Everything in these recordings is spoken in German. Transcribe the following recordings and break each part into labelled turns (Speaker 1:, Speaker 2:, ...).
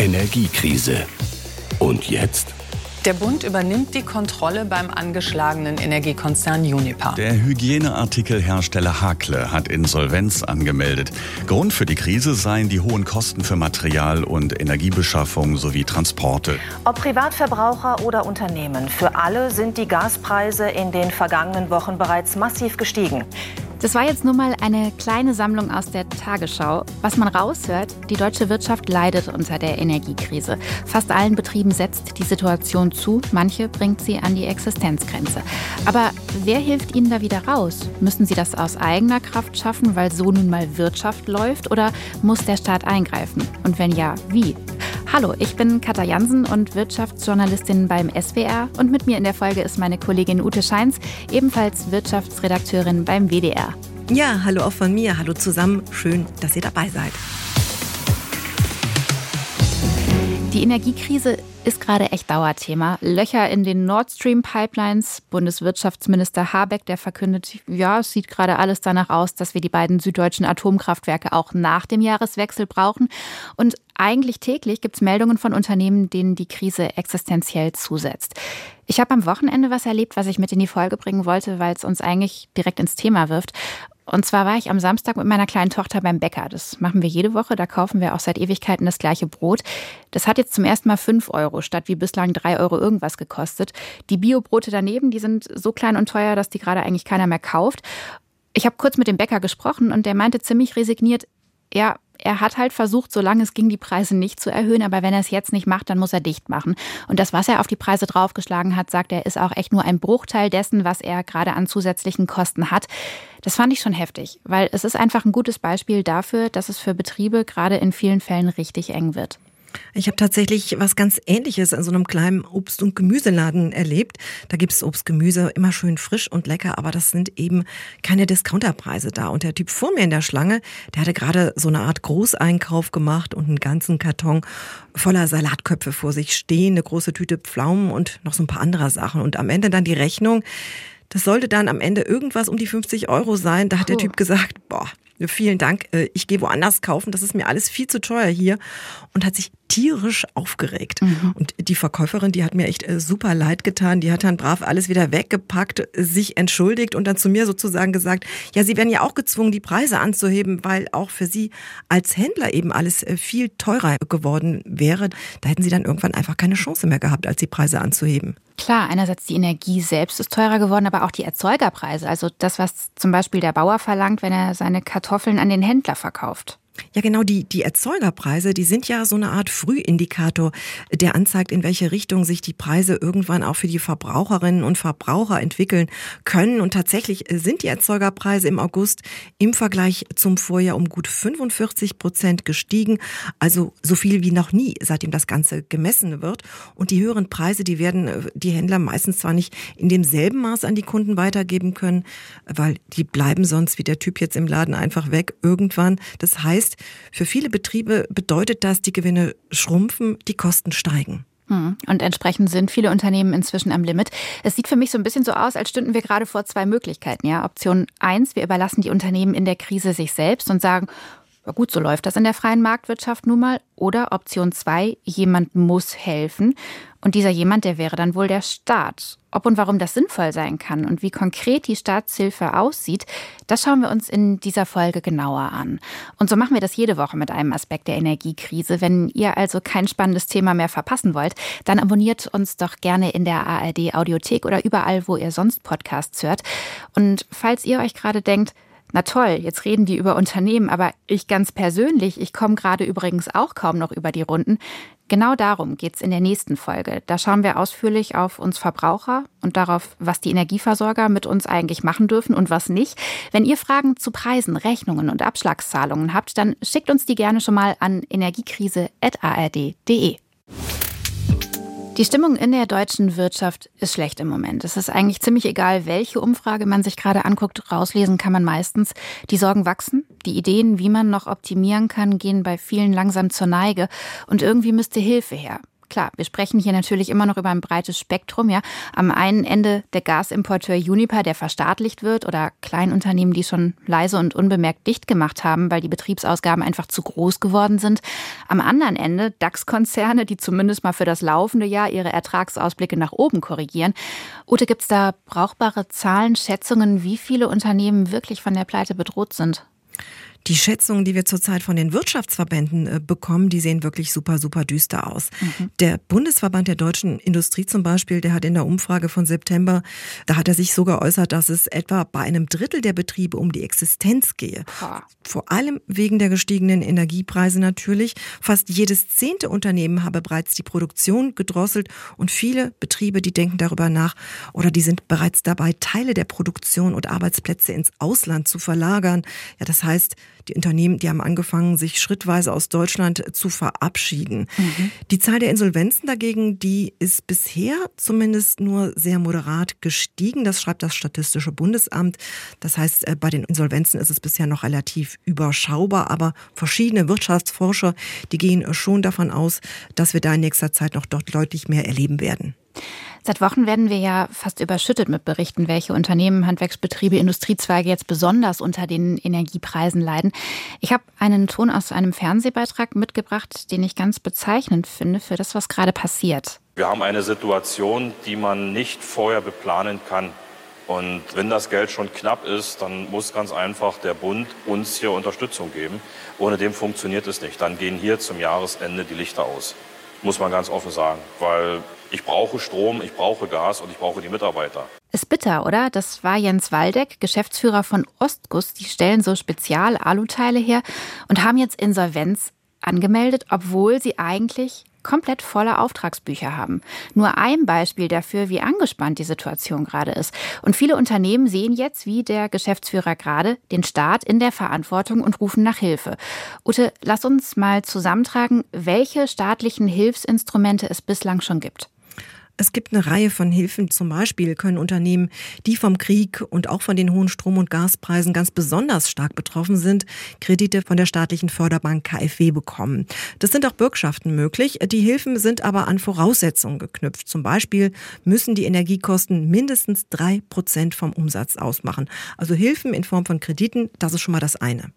Speaker 1: Energiekrise. Und jetzt?
Speaker 2: Der Bund übernimmt die Kontrolle beim angeschlagenen Energiekonzern Uniper.
Speaker 3: Der Hygieneartikelhersteller Hakle hat Insolvenz angemeldet. Grund für die Krise seien die hohen Kosten für Material und Energiebeschaffung sowie Transporte.
Speaker 4: Ob Privatverbraucher oder Unternehmen, für alle sind die Gaspreise in den vergangenen Wochen bereits massiv gestiegen.
Speaker 5: Das war jetzt nur mal eine kleine Sammlung aus der Tagesschau. Was man raushört, die deutsche Wirtschaft leidet unter der Energiekrise. Fast allen Betrieben setzt die Situation zu, manche bringt sie an die Existenzgrenze. Aber wer hilft ihnen da wieder raus? Müssen sie das aus eigener Kraft schaffen, weil so nun mal Wirtschaft läuft oder muss der Staat eingreifen? Und wenn ja, wie? Hallo, ich bin Katja Jansen und Wirtschaftsjournalistin beim SWR und mit mir in der Folge ist meine Kollegin Ute Scheins, ebenfalls Wirtschaftsredakteurin beim WDR.
Speaker 6: Ja, hallo auch von mir, hallo zusammen, schön, dass ihr dabei seid.
Speaker 5: Die Energiekrise ist gerade echt Dauerthema. Löcher in den Nord Stream Pipelines. Bundeswirtschaftsminister Habeck, der verkündet, ja, es sieht gerade alles danach aus, dass wir die beiden süddeutschen Atomkraftwerke auch nach dem Jahreswechsel brauchen. Und eigentlich täglich gibt es Meldungen von Unternehmen, denen die Krise existenziell zusetzt. Ich habe am Wochenende was erlebt, was ich mit in die Folge bringen wollte, weil es uns eigentlich direkt ins Thema wirft. Und zwar war ich am Samstag mit meiner kleinen Tochter beim Bäcker. Das machen wir jede Woche. Da kaufen wir auch seit Ewigkeiten das gleiche Brot. Das hat jetzt zum ersten Mal fünf Euro statt wie bislang drei Euro irgendwas gekostet. Die Biobrote daneben, die sind so klein und teuer, dass die gerade eigentlich keiner mehr kauft. Ich habe kurz mit dem Bäcker gesprochen und der meinte ziemlich resigniert, ja, er hat halt versucht, solange es ging, die Preise nicht zu erhöhen. Aber wenn er es jetzt nicht macht, dann muss er dicht machen. Und das, was er auf die Preise draufgeschlagen hat, sagt er, ist auch echt nur ein Bruchteil dessen, was er gerade an zusätzlichen Kosten hat. Das fand ich schon heftig, weil es ist einfach ein gutes Beispiel dafür, dass es für Betriebe gerade in vielen Fällen richtig eng wird.
Speaker 6: Ich habe tatsächlich was ganz Ähnliches in so einem kleinen Obst- und Gemüseladen erlebt. Da gibt's Obst, Gemüse immer schön frisch und lecker, aber das sind eben keine Discounterpreise da. Und der Typ vor mir in der Schlange, der hatte gerade so eine Art Großeinkauf gemacht und einen ganzen Karton voller Salatköpfe vor sich stehen, eine große Tüte Pflaumen und noch so ein paar andere Sachen. Und am Ende dann die Rechnung. Das sollte dann am Ende irgendwas um die 50 Euro sein. Da hat der Typ gesagt, boah, vielen Dank, äh, ich gehe woanders kaufen, das ist mir alles viel zu teuer hier und hat sich tierisch aufgeregt. Mhm. Und die Verkäuferin, die hat mir echt äh, super leid getan, die hat dann brav alles wieder weggepackt, sich entschuldigt und dann zu mir sozusagen gesagt, ja, sie werden ja auch gezwungen, die Preise anzuheben, weil auch für sie als Händler eben alles äh, viel teurer geworden wäre. Da hätten sie dann irgendwann einfach keine Chance mehr gehabt, als die Preise anzuheben.
Speaker 5: Klar, einerseits die Energie selbst ist teurer geworden, aber auch die Erzeugerpreise. Also das, was zum Beispiel der Bauer verlangt, wenn er seine Kartoffeln an den Händler verkauft.
Speaker 6: Ja, genau, die, die Erzeugerpreise, die sind ja so eine Art Frühindikator, der anzeigt, in welche Richtung sich die Preise irgendwann auch für die Verbraucherinnen und Verbraucher entwickeln können. Und tatsächlich sind die Erzeugerpreise im August im Vergleich zum Vorjahr um gut 45 Prozent gestiegen. Also so viel wie noch nie, seitdem das Ganze gemessen wird. Und die höheren Preise, die werden äh, die Händler meistens zwar nicht in demselben Maß an die Kunden weitergeben können, weil die bleiben sonst wie der Typ jetzt im Laden einfach weg irgendwann. Das heißt, heißt, für viele Betriebe bedeutet das, die Gewinne schrumpfen, die Kosten steigen.
Speaker 5: Hm. Und entsprechend sind viele Unternehmen inzwischen am Limit. Es sieht für mich so ein bisschen so aus, als stünden wir gerade vor zwei Möglichkeiten. Ja, Option eins: Wir überlassen die Unternehmen in der Krise sich selbst und sagen, gut, so läuft das in der freien Marktwirtschaft nun mal. Oder Option zwei: Jemand muss helfen. Und dieser jemand, der wäre dann wohl der Staat. Ob und warum das sinnvoll sein kann und wie konkret die Staatshilfe aussieht, das schauen wir uns in dieser Folge genauer an. Und so machen wir das jede Woche mit einem Aspekt der Energiekrise. Wenn ihr also kein spannendes Thema mehr verpassen wollt, dann abonniert uns doch gerne in der ARD Audiothek oder überall, wo ihr sonst Podcasts hört. Und falls ihr euch gerade denkt, na toll, jetzt reden die über Unternehmen, aber ich ganz persönlich, ich komme gerade übrigens auch kaum noch über die Runden. Genau darum geht's in der nächsten Folge. Da schauen wir ausführlich auf uns Verbraucher und darauf, was die Energieversorger mit uns eigentlich machen dürfen und was nicht. Wenn ihr Fragen zu Preisen, Rechnungen und Abschlagszahlungen habt, dann schickt uns die gerne schon mal an energiekrise.ard.de. Die Stimmung in der deutschen Wirtschaft ist schlecht im Moment. Es ist eigentlich ziemlich egal, welche Umfrage man sich gerade anguckt. Rauslesen kann man meistens. Die Sorgen wachsen. Die Ideen, wie man noch optimieren kann, gehen bei vielen langsam zur Neige. Und irgendwie müsste Hilfe her. Klar, wir sprechen hier natürlich immer noch über ein breites Spektrum. Ja. Am einen Ende der Gasimporteur Uniper, der verstaatlicht wird, oder Kleinunternehmen, die schon leise und unbemerkt dicht gemacht haben, weil die Betriebsausgaben einfach zu groß geworden sind. Am anderen Ende DAX-Konzerne, die zumindest mal für das laufende Jahr ihre Ertragsausblicke nach oben korrigieren. Ute, gibt es da brauchbare Zahlen, Schätzungen, wie viele Unternehmen wirklich von der Pleite bedroht sind?
Speaker 6: Die Schätzungen, die wir zurzeit von den Wirtschaftsverbänden äh, bekommen, die sehen wirklich super, super düster aus. Mhm. Der Bundesverband der deutschen Industrie zum Beispiel, der hat in der Umfrage von September, da hat er sich so geäußert, dass es etwa bei einem Drittel der Betriebe um die Existenz gehe. Ha. Vor allem wegen der gestiegenen Energiepreise natürlich. Fast jedes zehnte Unternehmen habe bereits die Produktion gedrosselt und viele Betriebe, die denken darüber nach oder die sind bereits dabei, Teile der Produktion und Arbeitsplätze ins Ausland zu verlagern. Ja, das heißt, die Unternehmen, die haben angefangen, sich schrittweise aus Deutschland zu verabschieden. Mhm. Die Zahl der Insolvenzen dagegen, die ist bisher zumindest nur sehr moderat gestiegen. Das schreibt das Statistische Bundesamt. Das heißt, äh, bei den Insolvenzen ist es bisher noch relativ überschaubar, aber verschiedene Wirtschaftsforscher, die gehen schon davon aus, dass wir da in nächster Zeit noch dort deutlich mehr erleben werden.
Speaker 5: Seit Wochen werden wir ja fast überschüttet mit Berichten, welche Unternehmen, Handwerksbetriebe, Industriezweige jetzt besonders unter den Energiepreisen leiden. Ich habe einen Ton aus einem Fernsehbeitrag mitgebracht, den ich ganz bezeichnend finde für das, was gerade passiert.
Speaker 7: Wir haben eine Situation, die man nicht vorher beplanen kann. Und wenn das Geld schon knapp ist, dann muss ganz einfach der Bund uns hier Unterstützung geben. Ohne dem funktioniert es nicht. Dann gehen hier zum Jahresende die Lichter aus muss man ganz offen sagen, weil ich brauche Strom, ich brauche Gas und ich brauche die Mitarbeiter.
Speaker 5: Ist bitter, oder? Das war Jens Waldeck, Geschäftsführer von Ostguss. Die stellen so Spezial-Aluteile her und haben jetzt Insolvenz angemeldet, obwohl sie eigentlich komplett volle Auftragsbücher haben. Nur ein Beispiel dafür, wie angespannt die Situation gerade ist. Und viele Unternehmen sehen jetzt, wie der Geschäftsführer gerade, den Staat in der Verantwortung und rufen nach Hilfe. Ute, lass uns mal zusammentragen, welche staatlichen Hilfsinstrumente es bislang schon gibt.
Speaker 6: Es gibt eine Reihe von Hilfen. Zum Beispiel können Unternehmen, die vom Krieg und auch von den hohen Strom- und Gaspreisen ganz besonders stark betroffen sind, Kredite von der staatlichen Förderbank KfW bekommen. Das sind auch Bürgschaften möglich. Die Hilfen sind aber an Voraussetzungen geknüpft. Zum Beispiel müssen die Energiekosten mindestens drei Prozent vom Umsatz ausmachen. Also Hilfen in Form von Krediten, das ist schon mal das eine.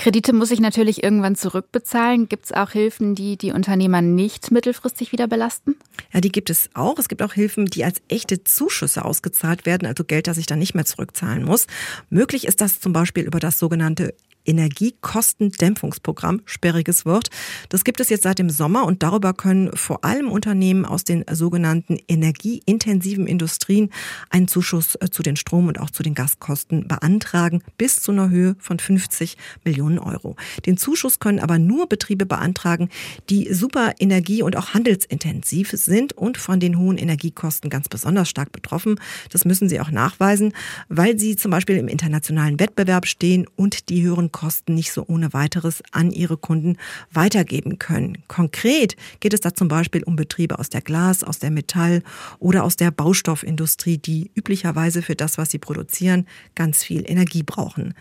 Speaker 5: Kredite muss ich natürlich irgendwann zurückbezahlen. Gibt es auch Hilfen, die die Unternehmer nicht mittelfristig wieder belasten?
Speaker 6: Ja, die gibt es auch. Es gibt auch Hilfen, die als echte Zuschüsse ausgezahlt werden, also Geld, das ich dann nicht mehr zurückzahlen muss. Möglich ist das zum Beispiel über das sogenannte Energiekostendämpfungsprogramm, sperriges Wort. Das gibt es jetzt seit dem Sommer und darüber können vor allem Unternehmen aus den sogenannten energieintensiven Industrien einen Zuschuss äh, zu den Strom- und auch zu den Gaskosten beantragen, bis zu einer Höhe von 50 Millionen Euro. Den Zuschuss können aber nur Betriebe beantragen, die super energie- und auch handelsintensiv sind und von den hohen Energiekosten ganz besonders stark betroffen. Das müssen sie auch nachweisen, weil sie zum Beispiel im internationalen Wettbewerb stehen und die höheren Kosten nicht so ohne weiteres an ihre Kunden weitergeben können. Konkret geht es da zum Beispiel um Betriebe aus der Glas, aus der Metall oder aus der Baustoffindustrie, die üblicherweise für das, was sie produzieren, ganz viel Energie brauchen.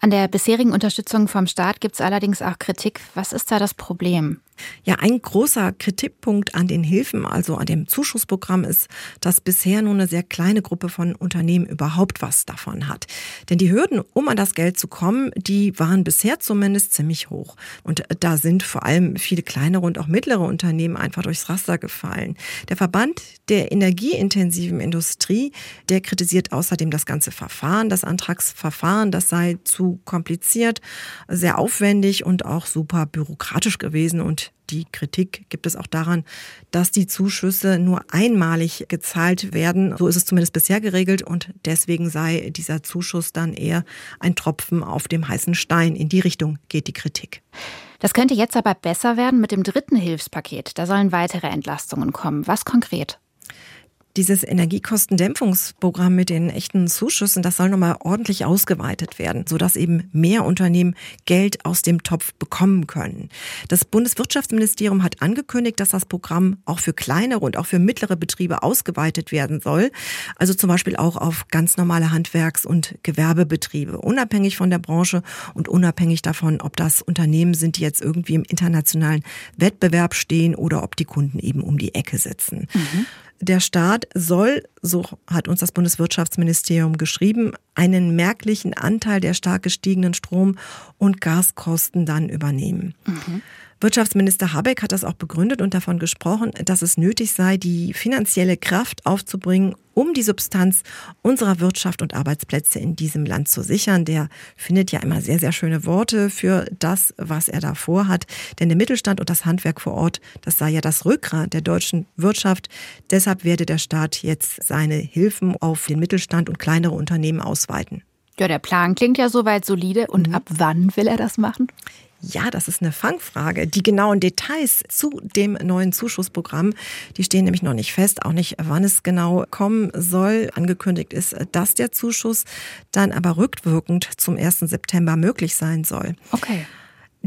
Speaker 5: An der bisherigen Unterstützung vom Staat gibt es allerdings auch Kritik. Was ist da das Problem?
Speaker 6: Ja, ein großer Kritikpunkt an den Hilfen, also an dem Zuschussprogramm, ist, dass bisher nur eine sehr kleine Gruppe von Unternehmen überhaupt was davon hat. Denn die Hürden, um an das Geld zu kommen, die waren bisher zumindest ziemlich hoch. Und da sind vor allem viele kleinere und auch mittlere Unternehmen einfach durchs Raster gefallen. Der Verband der energieintensiven Industrie, der kritisiert außerdem das ganze Verfahren, das Antragsverfahren, das sei zu kompliziert, sehr aufwendig und auch super bürokratisch gewesen und die Kritik gibt es auch daran, dass die Zuschüsse nur einmalig gezahlt werden. So ist es zumindest bisher geregelt und deswegen sei dieser Zuschuss dann eher ein Tropfen auf dem heißen Stein. In die Richtung geht die Kritik.
Speaker 5: Das könnte jetzt aber besser werden mit dem dritten Hilfspaket. Da sollen weitere Entlastungen kommen. Was konkret?
Speaker 6: Dieses Energiekostendämpfungsprogramm mit den echten Zuschüssen, das soll nochmal ordentlich ausgeweitet werden, sodass eben mehr Unternehmen Geld aus dem Topf bekommen können. Das Bundeswirtschaftsministerium hat angekündigt, dass das Programm auch für kleinere und auch für mittlere Betriebe ausgeweitet werden soll. Also zum Beispiel auch auf ganz normale Handwerks- und Gewerbebetriebe, unabhängig von der Branche und unabhängig davon, ob das Unternehmen sind, die jetzt irgendwie im internationalen Wettbewerb stehen oder ob die Kunden eben um die Ecke sitzen. Mhm. Der Staat soll, so hat uns das Bundeswirtschaftsministerium geschrieben, einen merklichen Anteil der stark gestiegenen Strom- und Gaskosten dann übernehmen. Mhm. Wirtschaftsminister Habeck hat das auch begründet und davon gesprochen, dass es nötig sei, die finanzielle Kraft aufzubringen, um die Substanz unserer Wirtschaft und Arbeitsplätze in diesem Land zu sichern. Der findet ja immer sehr, sehr schöne Worte für das, was er da vorhat. Denn der Mittelstand und das Handwerk vor Ort, das sei ja das Rückgrat der deutschen Wirtschaft. Deshalb werde der Staat jetzt seine Hilfen auf den Mittelstand und kleinere Unternehmen ausweiten.
Speaker 5: Ja, der Plan klingt ja soweit solide. Und mhm. ab wann will er das machen?
Speaker 6: Ja, das ist eine Fangfrage. Die genauen Details zu dem neuen Zuschussprogramm, die stehen nämlich noch nicht fest, auch nicht, wann es genau kommen soll. Angekündigt ist, dass der Zuschuss dann aber rückwirkend zum 1. September möglich sein soll.
Speaker 5: Okay.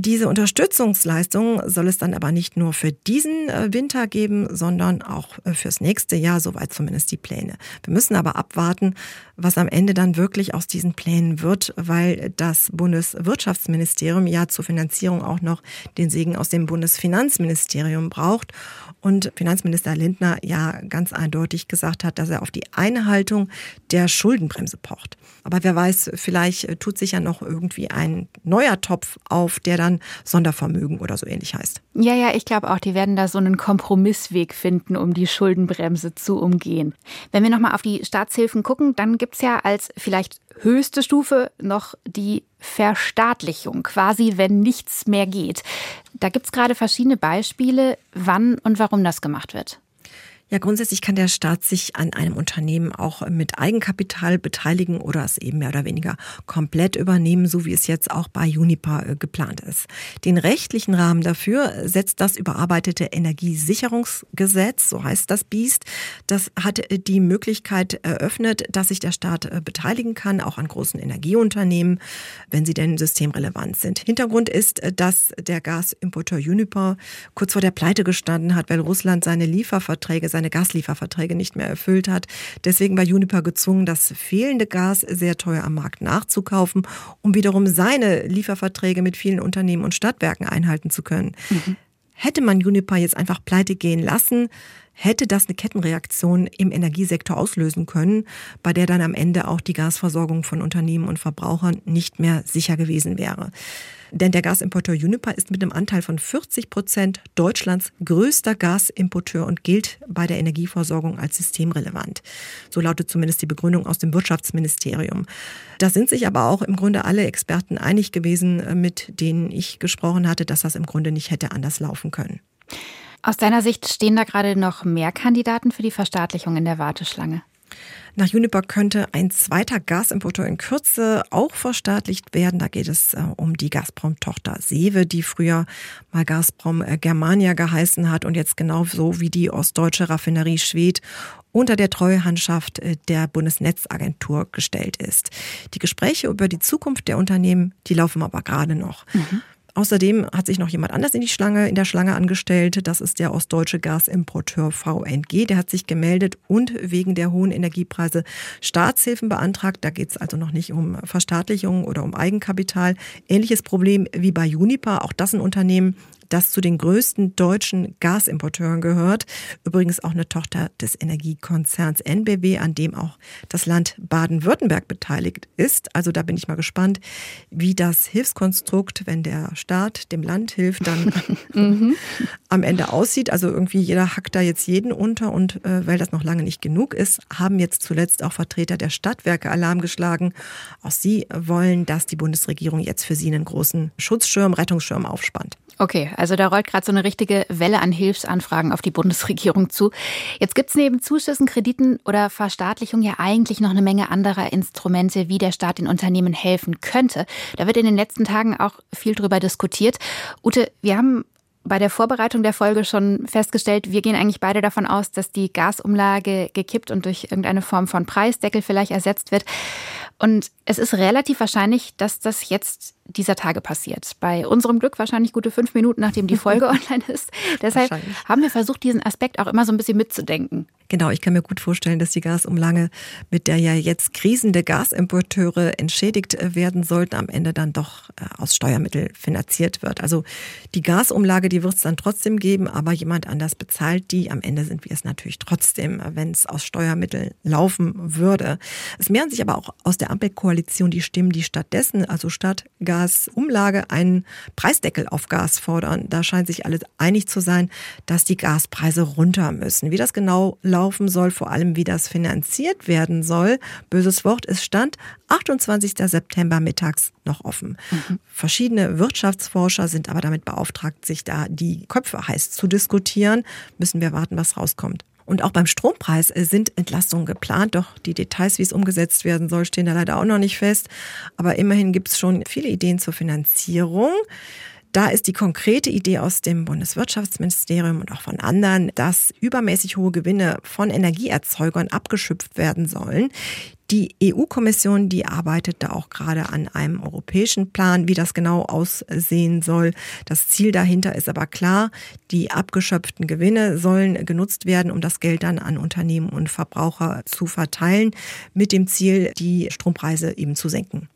Speaker 6: Diese Unterstützungsleistung soll es dann aber nicht nur für diesen äh, Winter geben, sondern auch äh, fürs nächste Jahr, soweit zumindest die Pläne. Wir müssen aber abwarten, was am Ende dann wirklich aus diesen Plänen wird, weil das Bundeswirtschaftsministerium ja zur Finanzierung auch noch den Segen aus dem Bundesfinanzministerium braucht und Finanzminister Lindner ja ganz eindeutig gesagt hat, dass er auf die Einhaltung der Schuldenbremse pocht. Aber wer weiß, vielleicht tut sich ja noch irgendwie ein neuer Topf auf, der dann Sondervermögen oder so ähnlich heißt.
Speaker 5: Ja, ja, ich glaube auch, die werden da so einen Kompromissweg finden, um die Schuldenbremse zu umgehen. Wenn wir nochmal auf die Staatshilfen gucken, dann gibt es ja als vielleicht höchste Stufe noch die Verstaatlichung, quasi wenn nichts mehr geht. Da gibt es gerade verschiedene Beispiele, wann und warum das gemacht wird.
Speaker 6: Ja, grundsätzlich kann der Staat sich an einem Unternehmen auch mit Eigenkapital beteiligen oder es eben mehr oder weniger komplett übernehmen, so wie es jetzt auch bei Unipa äh, geplant ist. Den rechtlichen Rahmen dafür setzt das überarbeitete Energiesicherungsgesetz, so heißt das Biest. Das hat äh, die Möglichkeit eröffnet, dass sich der Staat äh, beteiligen kann, auch an großen Energieunternehmen, wenn sie denn systemrelevant sind. Hintergrund ist, dass der Gasimporteur Uniper kurz vor der Pleite gestanden hat, weil Russland seine Lieferverträge, seine Gaslieferverträge nicht mehr erfüllt hat. Deswegen war Uniper gezwungen, das fehlende Gas sehr teuer am Markt nachzukaufen, um wiederum seine Lieferverträge mit vielen Unternehmen und Stadtwerken einhalten zu können. Mhm. Hätte man Uniper jetzt einfach pleite gehen lassen, hätte das eine Kettenreaktion im Energiesektor auslösen können, bei der dann am Ende auch die Gasversorgung von Unternehmen und Verbrauchern nicht mehr sicher gewesen wäre. Denn der Gasimporteur Uniper ist mit einem Anteil von 40 Prozent Deutschlands größter Gasimporteur und gilt bei der Energieversorgung als systemrelevant. So lautet zumindest die Begründung aus dem Wirtschaftsministerium. Da sind sich aber auch im Grunde alle Experten einig gewesen, äh, mit denen ich gesprochen hatte, dass das im Grunde nicht hätte anders laufen können.
Speaker 5: Aus deiner Sicht stehen da gerade noch mehr Kandidaten für die Verstaatlichung in der Warteschlange?
Speaker 6: Nach Uniper könnte ein zweiter Gasimporteur in Kürze auch verstaatlicht werden. Da geht es äh, um die Gazprom-Tochter Sewe, die früher mal Gazprom äh, Germania geheißen hat und jetzt genauso wie die ostdeutsche Raffinerie Schwedt unter der Treuhandschaft äh, der Bundesnetzagentur gestellt ist. Die Gespräche über die Zukunft der Unternehmen, die laufen aber gerade noch. Mhm. Außerdem hat sich noch jemand anders in die Schlange, in der Schlange angestellt. Das ist der ostdeutsche Gasimporteur VNG. Der hat sich gemeldet und wegen der hohen Energiepreise Staatshilfen beantragt. Da geht es also noch nicht um Verstaatlichung oder um Eigenkapital. Ähnliches Problem wie bei Unipa. Auch das ein Unternehmen, das zu den größten deutschen Gasimporteuren gehört. Übrigens auch eine Tochter des Energiekonzerns NBW, an dem auch das Land Baden-Württemberg beteiligt ist. Also da bin ich mal gespannt, wie das Hilfskonstrukt, wenn der Staat dem Land hilft, dann mhm. am Ende aussieht. Also irgendwie jeder hackt da jetzt jeden unter und äh, weil das noch lange nicht genug ist, haben jetzt zuletzt auch Vertreter der Stadtwerke Alarm geschlagen. Auch sie wollen, dass die Bundesregierung jetzt für sie einen großen Schutzschirm, Rettungsschirm aufspannt.
Speaker 5: Okay, also da rollt gerade so eine richtige Welle an Hilfsanfragen auf die Bundesregierung zu. Jetzt gibt es neben Zuschüssen, Krediten oder Verstaatlichung ja eigentlich noch eine Menge anderer Instrumente, wie der Staat den Unternehmen helfen könnte. Da wird in den letzten Tagen auch viel drüber diskutiert. Ute, wir haben bei der Vorbereitung der Folge schon festgestellt, wir gehen eigentlich beide davon aus, dass die Gasumlage gekippt und durch irgendeine Form von Preisdeckel vielleicht ersetzt wird. Und es ist relativ wahrscheinlich, dass das jetzt dieser Tage passiert. Bei unserem Glück wahrscheinlich gute fünf Minuten, nachdem die Folge online ist. Deshalb haben wir versucht, diesen Aspekt auch immer so ein bisschen mitzudenken.
Speaker 6: Genau, ich kann mir gut vorstellen, dass die Gasumlage, mit der ja jetzt krisende Gasimporteure entschädigt werden sollten, am Ende dann doch äh, aus Steuermitteln finanziert wird. Also die Gasumlage, die wird es dann trotzdem geben, aber jemand anders bezahlt die. Am Ende sind wir es natürlich trotzdem, wenn es aus Steuermitteln laufen würde. Es mehren sich aber auch aus der Ampelkoalition die Stimmen, die stattdessen, also statt Gasumlage, einen Preisdeckel auf Gas fordern. Da scheint sich alle einig zu sein, dass die Gaspreise runter müssen. Wie das genau laufen soll, vor allem wie das finanziert werden soll, böses Wort, es stand 28. September mittags noch offen. Mhm. Verschiedene Wirtschaftsforscher sind aber damit beauftragt, sich da die Köpfe heiß zu diskutieren. Müssen wir warten, was rauskommt. Und auch beim Strompreis äh, sind Entlastungen geplant, doch die Details, wie es umgesetzt werden soll, stehen da leider auch noch nicht fest. Aber immerhin gibt es schon viele Ideen zur Finanzierung. Da ist die konkrete Idee aus dem Bundeswirtschaftsministerium und auch von anderen, dass übermäßig hohe Gewinne von Energieerzeugern abgeschöpft werden sollen. Die EU-Kommission, die arbeitet da auch gerade an einem europäischen Plan, wie das genau aussehen soll. Das Ziel dahinter ist aber klar, die abgeschöpften Gewinne sollen genutzt werden, um das Geld dann an Unternehmen und Verbraucher zu verteilen, mit dem Ziel, die Strompreise eben zu senken.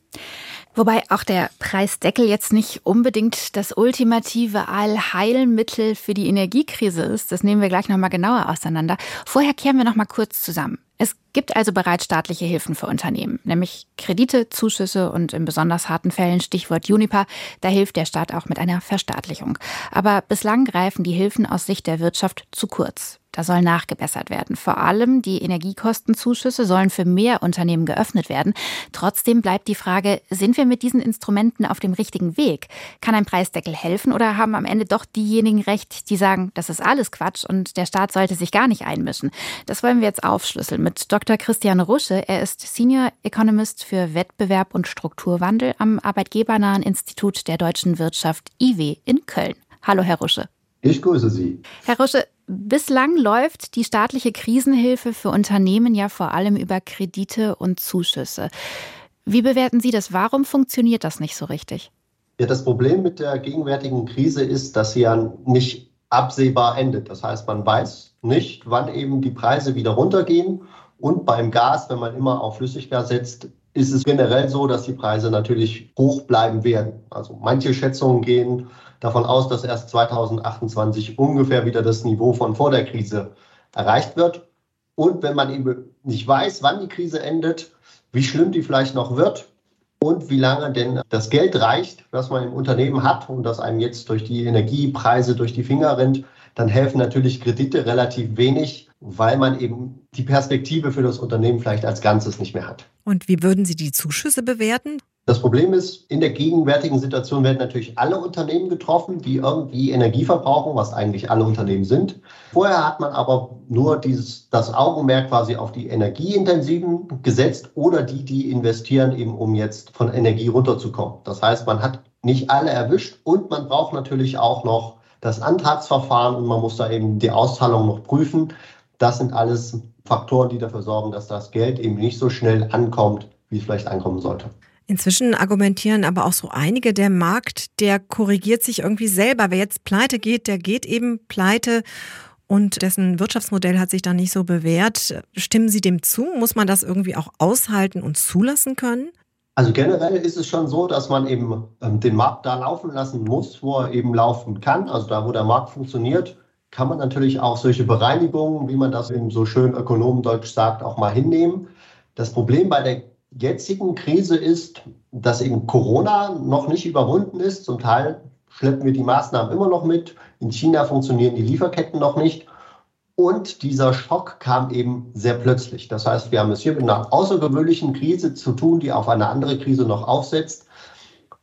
Speaker 5: Wobei auch der Preisdeckel jetzt nicht unbedingt das ultimative Allheilmittel für die Energiekrise ist. Das nehmen wir gleich nochmal genauer auseinander. Vorher kehren wir nochmal kurz zusammen. Es gibt also bereits staatliche Hilfen für Unternehmen, nämlich Kredite, Zuschüsse und in besonders harten Fällen Stichwort Juniper, da hilft der Staat auch mit einer Verstaatlichung. Aber bislang greifen die Hilfen aus Sicht der Wirtschaft zu kurz. Da soll nachgebessert werden. Vor allem die Energiekostenzuschüsse sollen für mehr Unternehmen geöffnet werden. Trotzdem bleibt die Frage, sind wir mit diesen Instrumenten auf dem richtigen Weg? Kann ein Preisdeckel helfen oder haben am Ende doch diejenigen recht, die sagen, das ist alles Quatsch und der Staat sollte sich gar nicht einmischen? Das wollen wir jetzt aufschlüsseln mit Dr. Christian Rusche. Er ist Senior Economist für Wettbewerb und Strukturwandel am Arbeitgebernahen Institut der deutschen Wirtschaft IW in Köln. Hallo, Herr Rusche.
Speaker 8: Ich grüße Sie.
Speaker 5: Herr Rusche, bislang läuft die staatliche Krisenhilfe für Unternehmen ja vor allem über Kredite und Zuschüsse. Wie bewerten Sie das? Warum funktioniert das nicht so richtig?
Speaker 8: Ja, das Problem mit der gegenwärtigen Krise ist, dass sie ja nicht absehbar endet. Das heißt, man weiß nicht, wann eben die Preise wieder runtergehen. Und beim Gas, wenn man immer auf Flüssiggas setzt, ist es generell so, dass die Preise natürlich hoch bleiben werden. Also manche Schätzungen gehen davon aus, dass erst 2028 ungefähr wieder das Niveau von vor der Krise erreicht wird. Und wenn man eben nicht weiß, wann die Krise endet, wie schlimm die vielleicht noch wird und wie lange denn das Geld reicht, das man im Unternehmen hat und das einem jetzt durch die Energiepreise durch die Finger rennt, dann helfen natürlich Kredite relativ wenig, weil man eben die Perspektive für das Unternehmen vielleicht als Ganzes nicht mehr hat.
Speaker 6: Und wie würden Sie die Zuschüsse bewerten?
Speaker 8: Das Problem ist, in der gegenwärtigen Situation werden natürlich alle Unternehmen getroffen, die irgendwie Energie verbrauchen, was eigentlich alle Unternehmen sind. Vorher hat man aber nur dieses, das Augenmerk quasi auf die Energieintensiven gesetzt oder die, die investieren, eben um jetzt von Energie runterzukommen. Das heißt, man hat nicht alle erwischt und man braucht natürlich auch noch das Antragsverfahren und man muss da eben die Auszahlung noch prüfen. Das sind alles Faktoren, die dafür sorgen, dass das Geld eben nicht so schnell ankommt, wie es vielleicht ankommen sollte.
Speaker 6: Inzwischen argumentieren aber auch so einige, der Markt, der korrigiert sich irgendwie selber. Wer jetzt pleite geht, der geht eben pleite und dessen Wirtschaftsmodell hat sich da nicht so bewährt. Stimmen Sie dem zu? Muss man das irgendwie auch aushalten und zulassen können?
Speaker 8: Also generell ist es schon so, dass man eben ähm, den Markt da laufen lassen muss, wo er eben laufen kann. Also da, wo der Markt funktioniert, kann man natürlich auch solche Bereinigungen, wie man das eben so schön ökonomendeutsch sagt, auch mal hinnehmen. Das Problem bei der jetzigen Krise ist, dass eben Corona noch nicht überwunden ist. Zum Teil schleppen wir die Maßnahmen immer noch mit. In China funktionieren die Lieferketten noch nicht. Und dieser Schock kam eben sehr plötzlich. Das heißt, wir haben es hier mit einer außergewöhnlichen Krise zu tun, die auf eine andere Krise noch aufsetzt.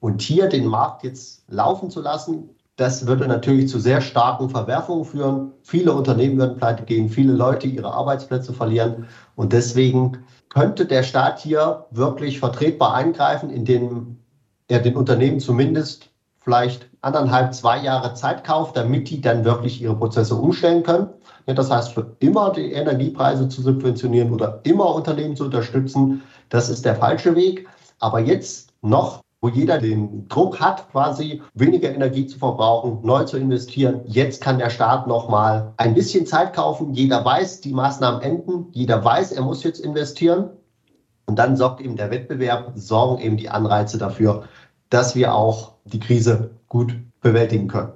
Speaker 8: Und hier den Markt jetzt laufen zu lassen, das würde natürlich zu sehr starken Verwerfungen führen. Viele Unternehmen würden pleite gehen, viele Leute ihre Arbeitsplätze verlieren. Und deswegen könnte der Staat hier wirklich vertretbar eingreifen, indem er den Unternehmen zumindest vielleicht anderthalb, zwei Jahre Zeit kauft, damit die dann wirklich ihre Prozesse umstellen können. Ja, das heißt, für immer die Energiepreise zu subventionieren oder immer Unternehmen zu unterstützen, das ist der falsche Weg. Aber jetzt noch, wo jeder den Druck hat, quasi weniger Energie zu verbrauchen, neu zu investieren, jetzt kann der Staat noch mal ein bisschen Zeit kaufen. Jeder weiß, die Maßnahmen enden. Jeder weiß, er muss jetzt investieren. Und dann sorgt eben der Wettbewerb, sorgen eben die Anreize dafür, dass wir auch die Krise gut bewältigen können.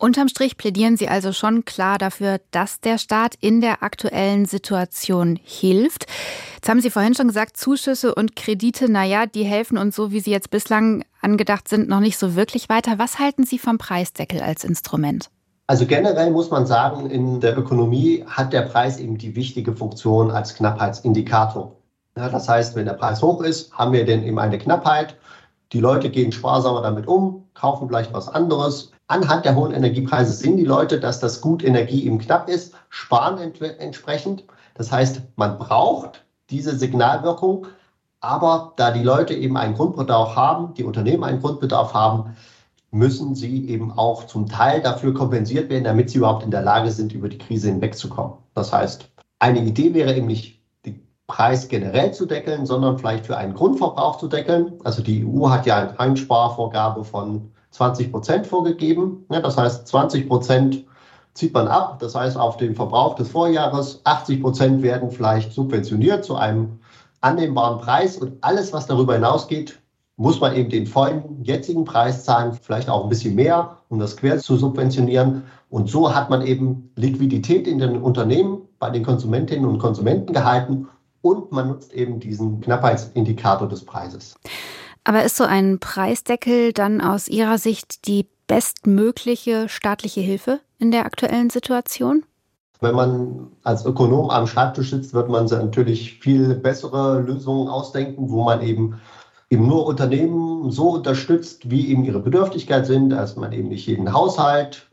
Speaker 5: Unterm Strich plädieren Sie also schon klar dafür, dass der Staat in der aktuellen Situation hilft. Jetzt haben Sie vorhin schon gesagt, Zuschüsse und Kredite, naja, die helfen uns so, wie sie jetzt bislang angedacht sind, noch nicht so wirklich weiter. Was halten Sie vom Preisdeckel als Instrument?
Speaker 8: Also generell muss man sagen, in der Ökonomie hat der Preis eben die wichtige Funktion als Knappheitsindikator. Ja, das heißt, wenn der Preis hoch ist, haben wir denn eben eine Knappheit. Die Leute gehen sparsamer damit um, kaufen vielleicht was anderes. Anhand der hohen Energiepreise sehen die Leute, dass das Gut Energie eben knapp ist, sparen ent entsprechend. Das heißt, man braucht diese Signalwirkung. Aber da die Leute eben einen Grundbedarf haben, die Unternehmen einen Grundbedarf haben, müssen sie eben auch zum Teil dafür kompensiert werden, damit sie überhaupt in der Lage sind, über die Krise hinwegzukommen. Das heißt, eine Idee wäre eben nicht Preis generell zu deckeln, sondern vielleicht für einen Grundverbrauch zu deckeln. Also die EU hat ja eine Einsparvorgabe von 20 Prozent vorgegeben. Ja, das heißt, 20 Prozent zieht man ab. Das heißt, auf den Verbrauch des Vorjahres 80 Prozent werden vielleicht subventioniert zu einem annehmbaren Preis und alles, was darüber hinausgeht, muss man eben den vollen jetzigen Preis zahlen, vielleicht auch ein bisschen mehr, um das quer zu subventionieren. Und so hat man eben Liquidität in den Unternehmen bei den Konsumentinnen und Konsumenten gehalten und man nutzt eben diesen Knappheitsindikator des Preises.
Speaker 5: Aber ist so ein Preisdeckel dann aus Ihrer Sicht die bestmögliche staatliche Hilfe in der aktuellen Situation?
Speaker 8: Wenn man als Ökonom am Schreibtisch sitzt, wird man natürlich viel bessere Lösungen ausdenken, wo man eben eben nur Unternehmen so unterstützt, wie eben ihre Bedürftigkeit sind, dass man eben nicht jeden Haushalt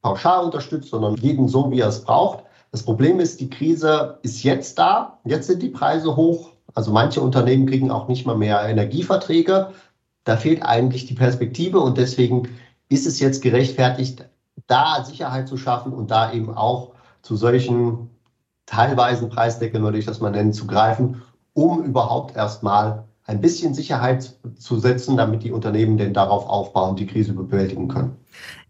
Speaker 8: pauschal unterstützt, sondern jeden so, wie er es braucht. Das Problem ist, die Krise ist jetzt da. Jetzt sind die Preise hoch. Also manche Unternehmen kriegen auch nicht mal mehr Energieverträge. Da fehlt eigentlich die Perspektive und deswegen ist es jetzt gerechtfertigt, da Sicherheit zu schaffen und da eben auch zu solchen teilweisen Preisdeckeln, würde ich das mal nennen, zu greifen, um überhaupt erstmal ein bisschen Sicherheit zu setzen, damit die Unternehmen denn darauf aufbauen, die Krise bewältigen können.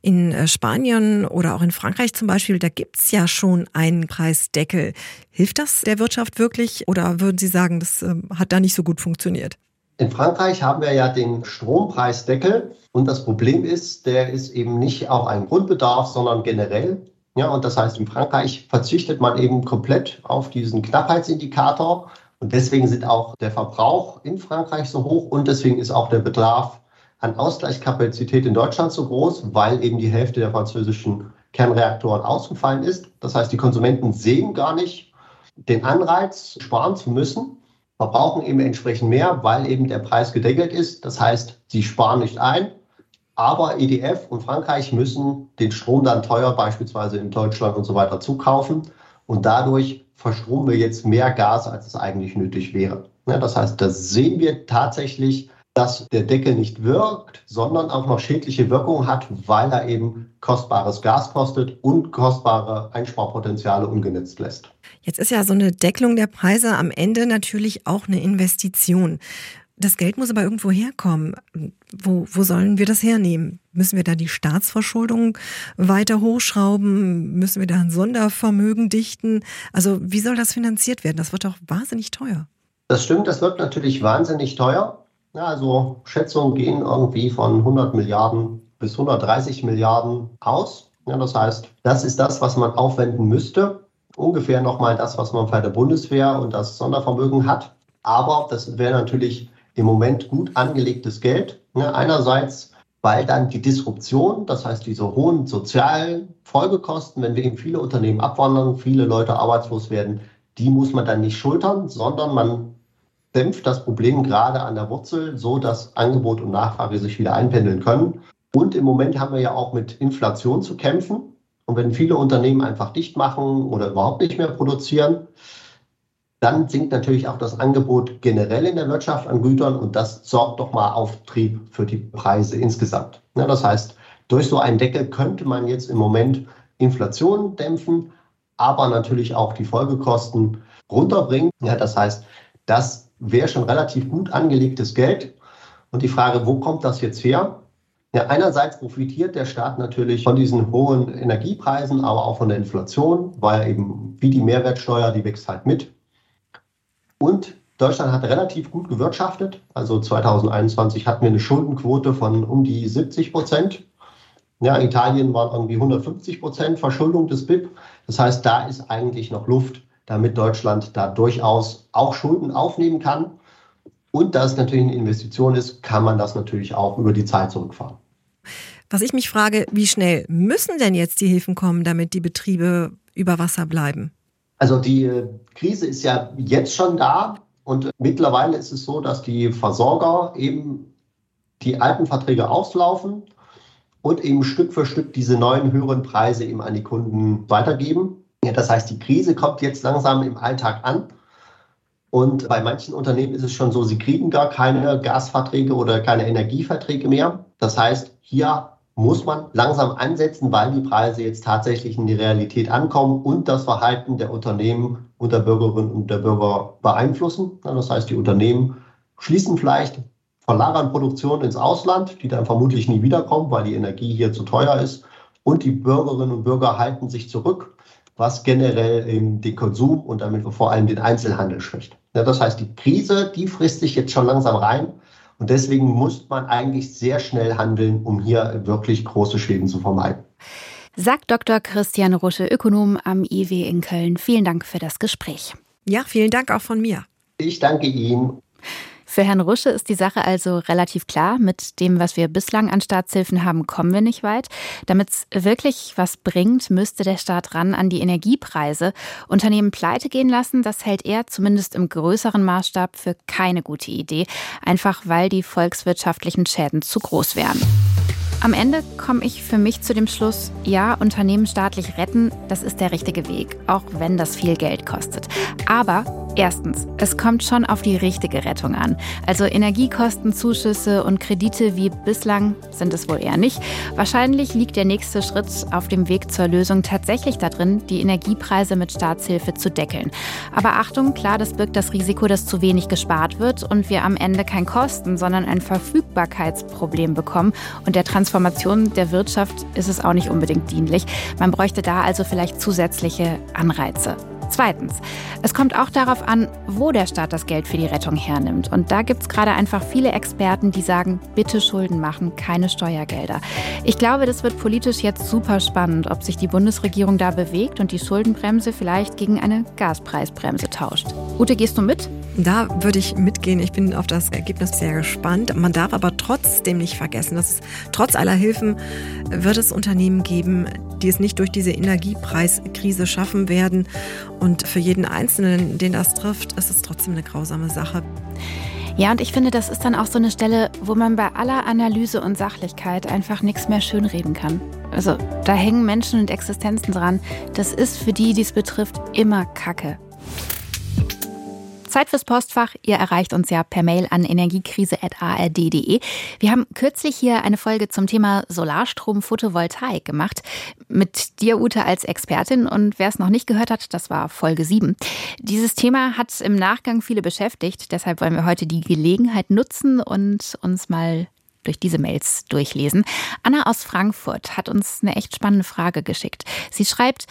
Speaker 6: In äh, Spanien oder auch in Frankreich zum Beispiel, da gibt's ja schon einen Preisdeckel. Hilft das der Wirtschaft wirklich oder würden Sie sagen, das ähm, hat da nicht so gut funktioniert?
Speaker 8: In Frankreich haben wir ja den Strompreisdeckel und das Problem ist, der ist eben nicht auf einen Grundbedarf, sondern generell. Ja, und das heißt, in Frankreich verzichtet man eben komplett auf diesen Knappheitsindikator und deswegen sind auch der Verbrauch in Frankreich so hoch und deswegen ist auch der Bedarf an Ausgleichskapazität in Deutschland so groß, weil eben die Hälfte der französischen Kernreaktoren ausgefallen ist. Das heißt, die Konsumenten sehen gar nicht den Anreiz, sparen zu müssen, verbrauchen eben entsprechend mehr, weil eben der Preis gedeckelt ist. Das heißt, sie sparen nicht ein, aber EDF und Frankreich müssen den Strom dann teuer beispielsweise in Deutschland und so weiter zukaufen. Und dadurch verstromen wir jetzt mehr Gas, als es eigentlich nötig wäre. das heißt, da sehen wir tatsächlich dass der Deckel nicht wirkt, sondern auch noch schädliche Wirkungen hat, weil er eben kostbares Gas kostet und kostbare Einsparpotenziale ungenutzt lässt.
Speaker 6: Jetzt ist ja so eine Deckelung der Preise am Ende natürlich auch eine Investition. Das Geld muss aber irgendwo herkommen. Wo, wo sollen wir das hernehmen? Müssen wir da die Staatsverschuldung weiter hochschrauben? Müssen wir da ein Sondervermögen dichten? Also wie soll das finanziert werden? Das wird doch wahnsinnig teuer.
Speaker 8: Das stimmt, das wird natürlich wahnsinnig teuer. Ja, also Schätzungen gehen irgendwie von 100 Milliarden bis 130 Milliarden aus. Ja, das heißt, das ist das, was man aufwenden müsste. Ungefähr nochmal das, was man bei der Bundeswehr und das Sondervermögen hat. Aber das wäre natürlich im Moment gut angelegtes Geld. Ja, einerseits, weil dann die Disruption, das heißt diese hohen sozialen Folgekosten, wenn wir eben viele Unternehmen abwandern, viele Leute arbeitslos werden, die muss man dann nicht schultern, sondern man dämpft das Problem gerade an der Wurzel, so dass Angebot und Nachfrage sich wieder einpendeln können. Und im Moment haben wir ja auch mit Inflation zu kämpfen. Und wenn viele Unternehmen einfach dicht machen oder überhaupt nicht mehr produzieren, dann sinkt natürlich auch das Angebot generell in der Wirtschaft an Gütern und das sorgt doch mal Auftrieb für die Preise insgesamt. Ja, das heißt, durch so einen Deckel könnte man jetzt im Moment Inflation dämpfen, aber natürlich auch die Folgekosten runterbringen. Ja, das heißt, das wäre schon relativ gut angelegtes Geld. Und die Frage, wo kommt das jetzt her? Ja, einerseits profitiert der Staat natürlich von diesen hohen Energiepreisen, aber auch von der Inflation, weil eben wie die Mehrwertsteuer, die wächst halt mit. Und Deutschland hat relativ gut gewirtschaftet. Also 2021 hatten wir eine Schuldenquote von um die 70 Prozent. Ja, Italien waren irgendwie 150 Prozent Verschuldung des BIP. Das heißt, da ist eigentlich noch Luft, damit Deutschland da durchaus auch Schulden aufnehmen kann. Und da es natürlich eine Investition ist, kann man das natürlich auch über die Zeit zurückfahren.
Speaker 6: Was ich mich frage, wie schnell müssen denn jetzt die Hilfen kommen, damit die Betriebe über Wasser bleiben?
Speaker 8: Also die äh, Krise ist ja jetzt schon da und mittlerweile ist es so, dass die Versorger eben die alten Verträge auslaufen und eben Stück für Stück diese neuen höheren Preise eben an die Kunden weitergeben. Ja, das heißt, die Krise kommt jetzt langsam im Alltag an. Und bei manchen Unternehmen ist es schon so, sie kriegen gar keine Gasverträge oder keine Energieverträge mehr. Das heißt, hier muss man langsam ansetzen, weil die Preise jetzt tatsächlich in die Realität ankommen und das Verhalten der Unternehmen und der Bürgerinnen und der Bürger beeinflussen. Das heißt, die Unternehmen schließen vielleicht, verlagern Produktion ins Ausland, die dann vermutlich nie wiederkommt, weil die Energie hier zu teuer ist. Und die Bürgerinnen und Bürger halten sich zurück, was generell eben den Konsum und damit vor allem den Einzelhandel schwächt. Ja, das heißt, die Krise, die frisst sich jetzt schon langsam rein. Und deswegen muss man eigentlich sehr schnell handeln, um hier wirklich große Schäden zu vermeiden.
Speaker 5: Sagt Dr. Christian Rusche, Ökonom am IW in Köln. Vielen Dank für das Gespräch.
Speaker 6: Ja, vielen Dank auch von mir.
Speaker 8: Ich danke Ihnen.
Speaker 5: Für Herrn Rusche ist die Sache also relativ klar. Mit dem, was wir bislang an Staatshilfen haben, kommen wir nicht weit. Damit es wirklich was bringt, müsste der Staat ran an die Energiepreise. Unternehmen pleite gehen lassen, das hält er zumindest im größeren Maßstab für keine gute Idee. Einfach weil die volkswirtschaftlichen Schäden zu groß wären. Am Ende komme ich für mich zu dem Schluss, ja, Unternehmen staatlich retten, das ist der richtige Weg, auch wenn das viel Geld kostet. Aber Erstens, es kommt schon auf die richtige Rettung an. Also Energiekostenzuschüsse und Kredite wie bislang sind es wohl eher nicht. Wahrscheinlich liegt der nächste Schritt auf dem Weg zur Lösung tatsächlich darin, die Energiepreise mit Staatshilfe zu deckeln. Aber Achtung, klar, das birgt das Risiko, dass zu wenig gespart wird und wir am Ende kein Kosten, sondern ein Verfügbarkeitsproblem bekommen. Und der Transformation der Wirtschaft ist es auch nicht unbedingt dienlich. Man bräuchte da also vielleicht zusätzliche Anreize. Zweitens, es kommt auch darauf an, wo der Staat das Geld für die Rettung hernimmt. Und da gibt es gerade einfach viele Experten, die sagen, bitte Schulden machen, keine Steuergelder. Ich glaube, das wird politisch jetzt super spannend, ob sich die Bundesregierung da bewegt und die Schuldenbremse vielleicht gegen eine Gaspreisbremse tauscht. Ute, gehst du mit?
Speaker 6: Da würde ich mitgehen. Ich bin auf das Ergebnis sehr gespannt. Man darf aber trotzdem nicht vergessen, dass trotz aller Hilfen wird es Unternehmen geben, die es nicht durch diese Energiepreiskrise schaffen werden. Und für jeden Einzelnen, den das trifft, ist es trotzdem eine grausame Sache.
Speaker 5: Ja, und ich finde, das ist dann auch so eine Stelle, wo man bei aller Analyse und Sachlichkeit einfach nichts mehr schönreden kann. Also da hängen Menschen und Existenzen dran. Das ist für die, die es betrifft, immer Kacke. Zeit fürs Postfach. Ihr erreicht uns ja per Mail an energiekrise.ard.de. Wir haben kürzlich hier eine Folge zum Thema Solarstrom Photovoltaik gemacht. Mit dir, Ute, als Expertin. Und wer es noch nicht gehört hat, das war Folge 7. Dieses Thema hat im Nachgang viele beschäftigt. Deshalb wollen wir heute die Gelegenheit nutzen und uns mal durch diese Mails durchlesen. Anna aus Frankfurt hat uns eine echt spannende Frage geschickt. Sie schreibt,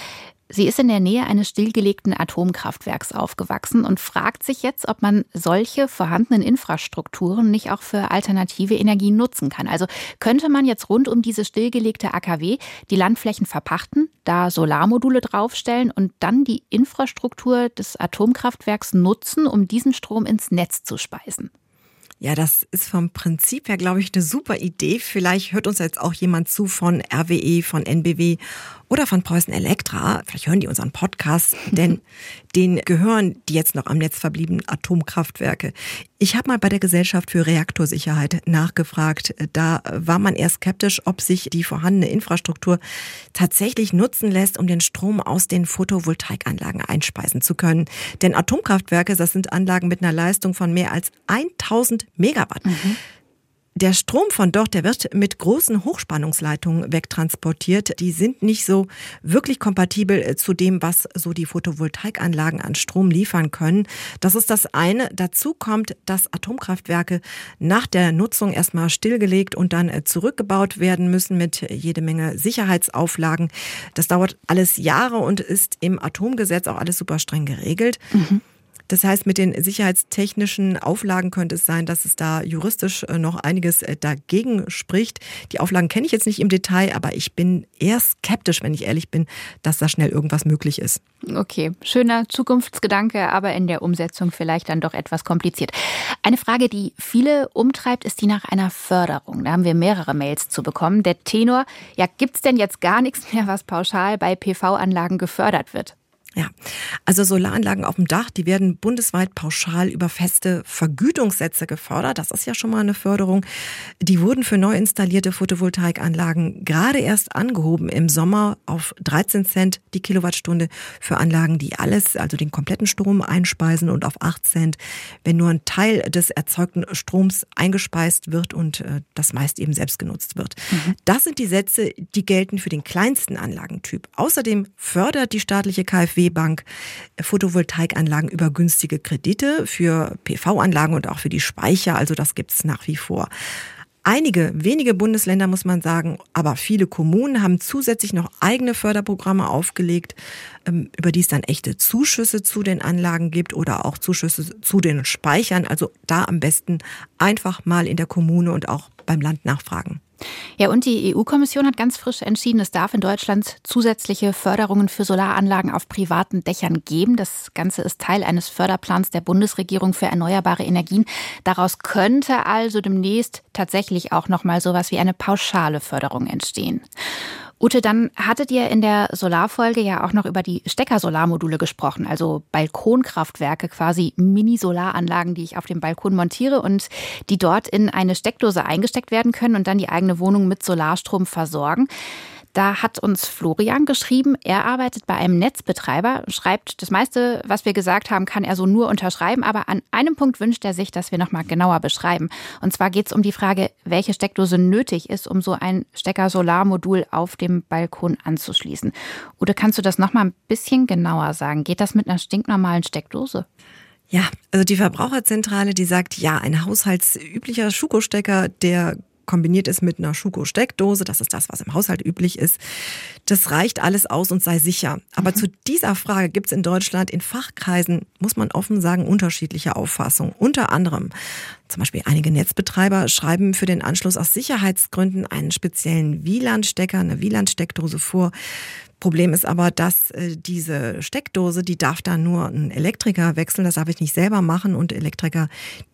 Speaker 5: Sie ist in der Nähe eines stillgelegten Atomkraftwerks aufgewachsen und fragt sich jetzt, ob man solche vorhandenen Infrastrukturen nicht auch für alternative Energien nutzen kann. Also könnte man jetzt rund um diese stillgelegte AKW die Landflächen verpachten, da Solarmodule draufstellen und dann die Infrastruktur des Atomkraftwerks nutzen, um diesen Strom ins Netz zu speisen.
Speaker 6: Ja, das ist vom Prinzip her, glaube ich, eine super Idee. Vielleicht hört uns jetzt auch jemand zu von RWE, von NBW oder von Preußen Elektra. Vielleicht hören die unseren Podcast, denn Den gehören die jetzt noch am Netz verbliebenen Atomkraftwerke. Ich habe mal bei der Gesellschaft für Reaktorsicherheit nachgefragt. Da war man eher skeptisch, ob sich die vorhandene Infrastruktur tatsächlich nutzen lässt, um den Strom aus den Photovoltaikanlagen einspeisen zu können. Denn Atomkraftwerke, das sind Anlagen mit einer Leistung von mehr als 1000 Megawatt. Mhm. Der Strom von dort, der wird mit großen Hochspannungsleitungen wegtransportiert. Die sind nicht so wirklich kompatibel äh, zu dem, was so die Photovoltaikanlagen an Strom liefern können. Das ist das eine. Dazu kommt, dass Atomkraftwerke nach der Nutzung erstmal stillgelegt und dann äh, zurückgebaut werden müssen mit jede Menge Sicherheitsauflagen. Das dauert alles Jahre und ist im Atomgesetz auch alles super streng geregelt. Mhm. Das heißt, mit den sicherheitstechnischen Auflagen könnte es sein, dass es da juristisch äh, noch einiges äh, dagegen spricht. Die Auflagen kenne ich jetzt nicht im Detail, aber ich bin eher skeptisch, wenn ich ehrlich bin, dass da schnell irgendwas möglich ist.
Speaker 5: Okay, schöner Zukunftsgedanke, aber in der Umsetzung vielleicht dann doch etwas kompliziert. Eine Frage, die viele umtreibt, ist die nach einer Förderung. Da haben wir mehrere Mails zu bekommen. Der Tenor, ja, gibt es denn jetzt gar nichts mehr, was pauschal bei PV-Anlagen gefördert wird?
Speaker 6: Ja, also Solaranlagen auf dem Dach, die werden bundesweit pauschal über feste Vergütungssätze gefördert. Das ist ja schon mal eine Förderung. Die wurden für neu installierte Photovoltaikanlagen gerade erst angehoben im Sommer auf 13 Cent die Kilowattstunde für Anlagen, die alles, also den kompletten Strom einspeisen und auf 8 Cent, wenn nur ein Teil des erzeugten Stroms eingespeist wird und äh, das meist eben selbst genutzt wird. Mhm. Das sind die Sätze, die gelten für den kleinsten Anlagentyp. Außerdem fördert die staatliche KfW Bank Photovoltaikanlagen über günstige Kredite für PV-Anlagen und auch für die Speicher. Also das gibt es nach wie vor. Einige wenige Bundesländer, muss man sagen, aber viele Kommunen haben zusätzlich noch eigene Förderprogramme aufgelegt, ähm, über die es dann echte Zuschüsse zu den Anlagen gibt oder auch Zuschüsse zu den Speichern. Also da am besten einfach mal in der Kommune und auch beim Land nachfragen.
Speaker 5: Ja, und die EU-Kommission hat ganz frisch entschieden, es darf in Deutschland zusätzliche Förderungen für Solaranlagen auf privaten Dächern geben. Das Ganze ist Teil eines Förderplans der Bundesregierung für erneuerbare Energien. Daraus könnte also demnächst tatsächlich auch noch mal sowas wie eine pauschale Förderung entstehen. Ute, dann hattet ihr in der Solarfolge ja auch noch über die Stecker-Solarmodule gesprochen, also Balkonkraftwerke, quasi Mini-Solaranlagen, die ich auf dem Balkon montiere und die dort in eine Steckdose eingesteckt werden können und dann die eigene Wohnung mit Solarstrom versorgen. Da hat uns Florian geschrieben, er arbeitet bei einem Netzbetreiber, schreibt, das meiste, was wir gesagt haben, kann er so nur unterschreiben, aber an einem Punkt wünscht er sich, dass wir nochmal genauer beschreiben. Und zwar geht es um die Frage, welche Steckdose nötig ist, um so ein Stecker-Solarmodul auf dem Balkon anzuschließen. Oder kannst du das nochmal ein bisschen genauer sagen? Geht das mit einer stinknormalen Steckdose?
Speaker 6: Ja, also die Verbraucherzentrale, die sagt, ja, ein haushaltsüblicher Schuko-Stecker, der kombiniert ist mit einer Schuko-Steckdose, das ist das, was im Haushalt üblich ist. Das reicht alles aus und sei sicher. Aber mhm. zu dieser Frage gibt es in Deutschland in Fachkreisen, muss man offen sagen, unterschiedliche Auffassungen. Unter anderem zum Beispiel einige Netzbetreiber schreiben für den Anschluss aus Sicherheitsgründen einen speziellen WLAN-Stecker, eine WLAN-Steckdose vor. Problem ist aber, dass äh, diese Steckdose, die darf da nur ein Elektriker wechseln, das darf ich nicht selber machen und Elektriker,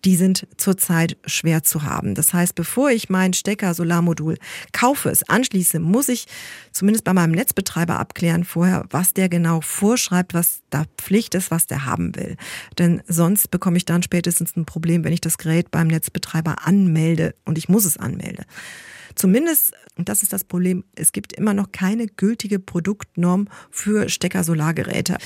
Speaker 6: die sind zurzeit schwer zu haben. Das heißt, bevor ich mein Stecker-Solarmodul kaufe, es anschließe, muss ich zumindest bei meinem Netzbetreiber abklären vorher, was der genau vorschreibt, was da Pflicht ist, was der haben will. Denn sonst bekomme ich dann spätestens ein Problem, wenn ich das Gerät beim Netzbetreiber anmelde und ich muss es anmelden. Zumindest, und das ist das Problem, es gibt immer noch keine gültige Produktnorm für Stecker-Solargeräte.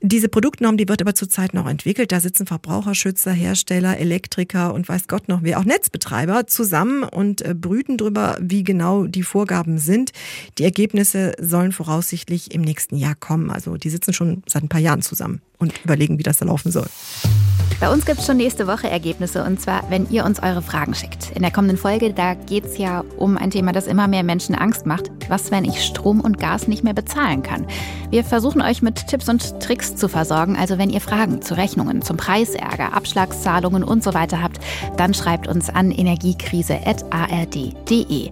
Speaker 6: Diese Produktnorm, die wird aber zurzeit noch entwickelt. Da sitzen Verbraucherschützer, Hersteller, Elektriker und weiß Gott noch wer, auch Netzbetreiber zusammen und äh, brüten drüber, wie genau die Vorgaben sind. Die Ergebnisse sollen voraussichtlich im nächsten Jahr kommen. Also die sitzen schon seit ein paar Jahren zusammen und überlegen, wie das da laufen soll.
Speaker 5: Bei uns gibt es schon nächste Woche Ergebnisse und zwar, wenn ihr uns eure Fragen schickt. In der kommenden Folge, da geht es ja um ein Thema, das immer mehr Menschen Angst macht. Was, wenn ich Strom und Gas nicht mehr bezahlen kann? Wir versuchen euch mit Tipps und Tricks zu versorgen. Also wenn ihr Fragen zu Rechnungen, zum Preisärger, Abschlagszahlungen und so weiter habt, dann schreibt uns an energiekrise.ard.de.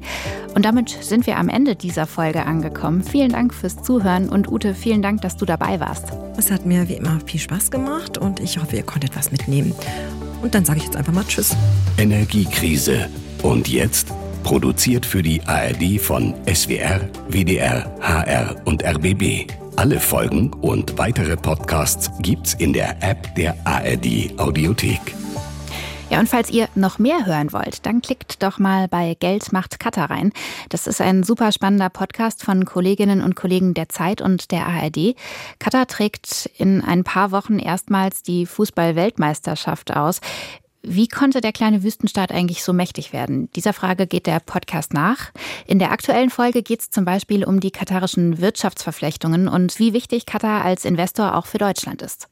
Speaker 5: Und damit sind wir am Ende dieser Folge angekommen. Vielen Dank fürs Zuhören und Ute, vielen Dank, dass du dabei warst.
Speaker 6: Es hat mir wie immer viel Spaß gemacht und ich hoffe, ihr konntet was mitnehmen. Und dann sage ich jetzt einfach mal Tschüss.
Speaker 1: Energiekrise. Und jetzt? Produziert für die ARD von SWR, WDR, HR und RBB. Alle Folgen und weitere Podcasts gibt's in der App der ARD Audiothek.
Speaker 5: Ja, und falls ihr noch mehr hören wollt, dann klickt doch mal bei Geld macht Katar rein. Das ist ein super spannender Podcast von Kolleginnen und Kollegen der Zeit und der ARD. Katar trägt in ein paar Wochen erstmals die Fußball-Weltmeisterschaft aus. Wie konnte der kleine Wüstenstaat eigentlich so mächtig werden? Dieser Frage geht der Podcast nach. In der aktuellen Folge geht es zum Beispiel um die katarischen Wirtschaftsverflechtungen und wie wichtig Katar als Investor auch für Deutschland ist.